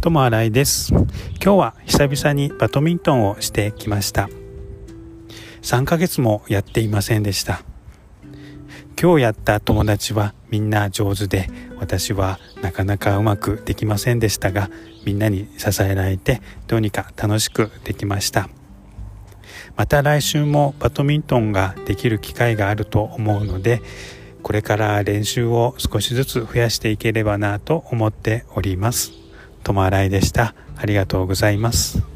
ともあらいです。今日は久々にバドミントンをしてきました。3ヶ月もやっていませんでした。今日やった友達はみんな上手で私はなかなかうまくできませんでしたがみんなに支えられてどうにか楽しくできました。また来週もバドミントンができる機会があると思うのでこれから練習を少しずつ増やしていければなと思っております。友新井でした。ありがとうございます。